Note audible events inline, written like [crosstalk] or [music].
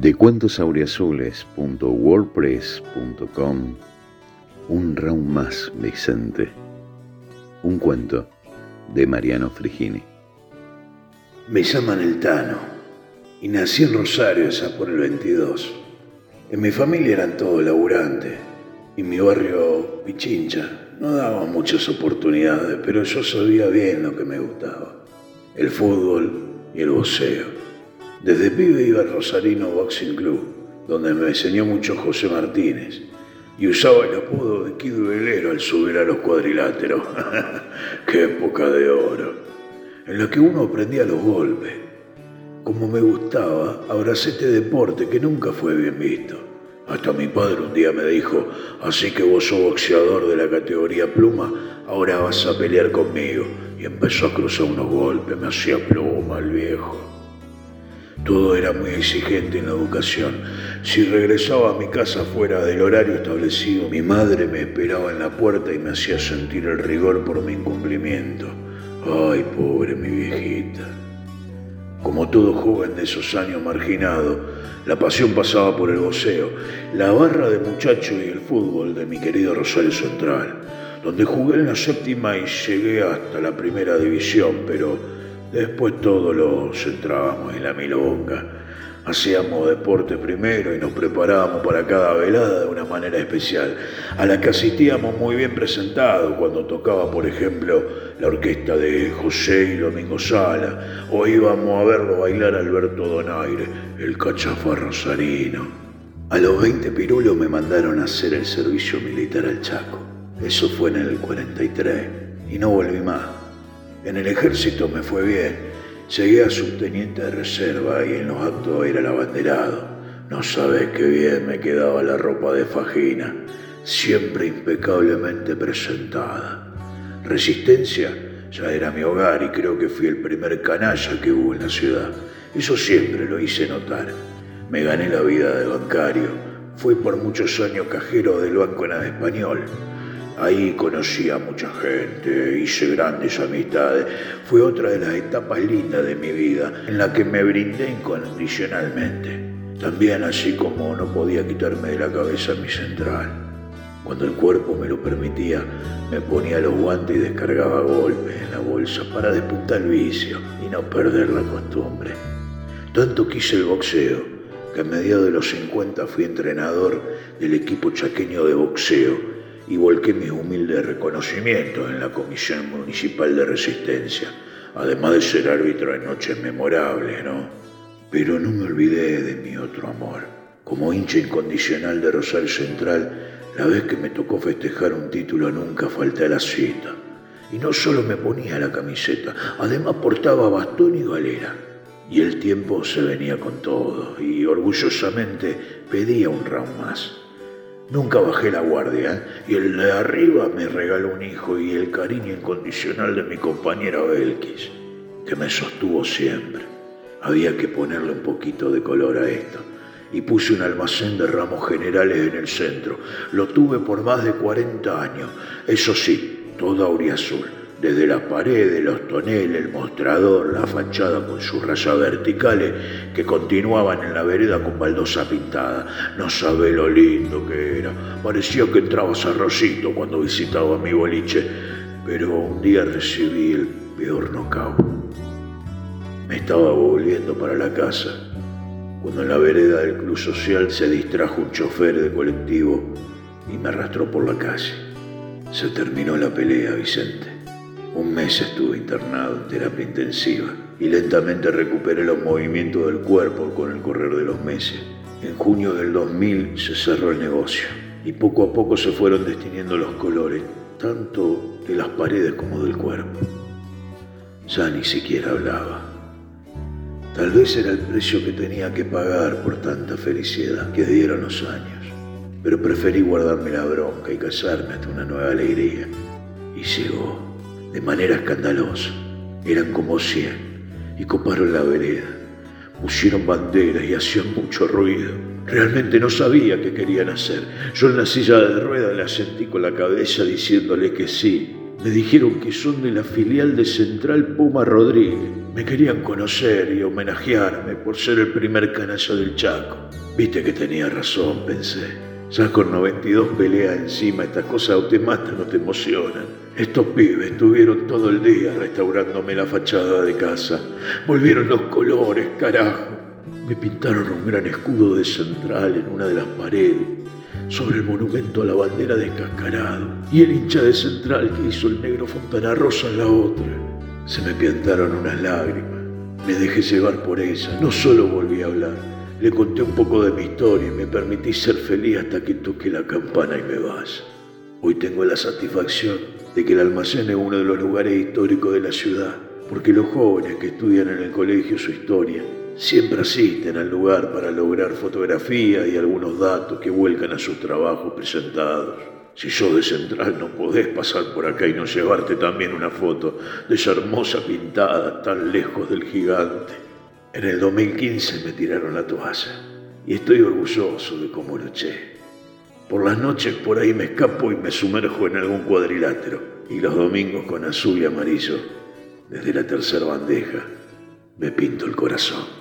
de cuentosauriazules.wordpress.com Un round más, Vicente. Un cuento de Mariano Frigini. Me llaman el Tano y nací en Rosario, esa por el 22. En mi familia eran todos laburantes y mi barrio Pichincha no daba muchas oportunidades, pero yo sabía bien lo que me gustaba. El fútbol y el boxeo. Desde pibe iba al Rosarino Boxing Club, donde me enseñó mucho José Martínez, y usaba el apodo de Kido Velero al subir a los cuadriláteros. [laughs] ¡Qué época de oro! En la que uno aprendía los golpes. Como me gustaba, abracé este deporte que nunca fue bien visto. Hasta mi padre un día me dijo, así que vos sos boxeador de la categoría pluma, ahora vas a pelear conmigo. Y empezó a cruzar unos golpes, me hacía pluma el viejo. Todo era muy exigente en la educación. Si regresaba a mi casa fuera del horario establecido, mi madre me esperaba en la puerta y me hacía sentir el rigor por mi incumplimiento. Ay, pobre mi viejita. Como todo joven de esos años marginado, la pasión pasaba por el boxeo, la barra de muchacho y el fútbol de mi querido Rosario Central, donde jugué en la séptima y llegué hasta la primera división, pero Después todos lo centrábamos en la milonga. Hacíamos deporte primero y nos preparábamos para cada velada de una manera especial, a la que asistíamos muy bien presentados cuando tocaba, por ejemplo, la orquesta de José y Domingo Sala, o íbamos a verlo bailar Alberto Donaire, el cachafa rosarino. A los 20 pirulos me mandaron a hacer el servicio militar al Chaco. Eso fue en el 43 y no volví más. En el ejército me fue bien. Llegué a subteniente de reserva y en los actos era el abanderado. No sabes qué bien me quedaba la ropa de fajina, siempre impecablemente presentada. Resistencia ya era mi hogar y creo que fui el primer canalla que hubo en la ciudad. Eso siempre lo hice notar. Me gané la vida de bancario. Fui por muchos años cajero del Banco en Español Ahí conocí a mucha gente, hice grandes amistades. Fue otra de las etapas lindas de mi vida en la que me brindé incondicionalmente. También así como no podía quitarme de la cabeza mi central. Cuando el cuerpo me lo permitía, me ponía los guantes y descargaba golpes en la bolsa para despuntar el vicio y no perder la costumbre. Tanto quise el boxeo que a mediados de los 50 fui entrenador del equipo chaqueño de boxeo y volqué mis humildes reconocimientos en la Comisión Municipal de Resistencia, además de ser árbitro en noches memorables, ¿no? Pero no me olvidé de mi otro amor. Como hincha incondicional de Rosario Central, la vez que me tocó festejar un título nunca falté a la cita. Y no solo me ponía la camiseta, además portaba bastón y galera. Y el tiempo se venía con todo, y orgullosamente pedía un round más. Nunca bajé la guardia y el de arriba me regaló un hijo y el cariño incondicional de mi compañera Belkis, que me sostuvo siempre. Había que ponerle un poquito de color a esto y puse un almacén de ramos generales en el centro. Lo tuve por más de 40 años, eso sí, toda auriazul desde las paredes, los toneles, el mostrador, la fachada con sus rayas verticales que continuaban en la vereda con baldosa pintada. No sabe lo lindo que era. Parecía que entrabas a Rosito cuando visitaba mi boliche, pero un día recibí el peor nocao. Me estaba volviendo para la casa cuando en la vereda del club social se distrajo un chofer de colectivo y me arrastró por la calle. Se terminó la pelea, Vicente. Un mes estuve internado en terapia intensiva y lentamente recuperé los movimientos del cuerpo con el correr de los meses. En junio del 2000 se cerró el negocio y poco a poco se fueron destiniendo los colores, tanto de las paredes como del cuerpo. Ya ni siquiera hablaba. Tal vez era el precio que tenía que pagar por tanta felicidad que dieron los años, pero preferí guardarme la bronca y casarme hasta una nueva alegría. Y llegó de manera escandalosa. Eran como cien y coparon la vereda. Pusieron banderas y hacían mucho ruido. Realmente no sabía qué querían hacer. Yo en la silla de ruedas le asentí con la cabeza diciéndole que sí, Me dijeron que son de la filial de Central Puma Rodríguez. Me querían conocer y homenajearme por ser el primer canazo del Chaco. Viste que tenía razón, pensé. Ya con 92 peleas encima, estas cosas o te matan o te emocionan. Estos pibes estuvieron todo el día restaurándome la fachada de casa. Volvieron los colores, carajo. Me pintaron un gran escudo de central en una de las paredes, sobre el monumento a la bandera descascarado, y el hincha de central que hizo el negro Fontana Rosa en la otra. Se me piantaron unas lágrimas. Me dejé llevar por ella. No solo volví a hablar, le conté un poco de mi historia y me permití ser feliz hasta que toque la campana y me vaya. Hoy tengo la satisfacción de que el almacén es uno de los lugares históricos de la ciudad, porque los jóvenes que estudian en el colegio su historia siempre asisten al lugar para lograr fotografías y algunos datos que vuelcan a sus trabajos presentados. Si sos de Central no podés pasar por acá y no llevarte también una foto de esa hermosa pintada tan lejos del gigante. En el 2015 me tiraron la toalla y estoy orgulloso de cómo luché. Por las noches por ahí me escapo y me sumerjo en algún cuadrilátero y los domingos con azul y amarillo, desde la tercera bandeja, me pinto el corazón.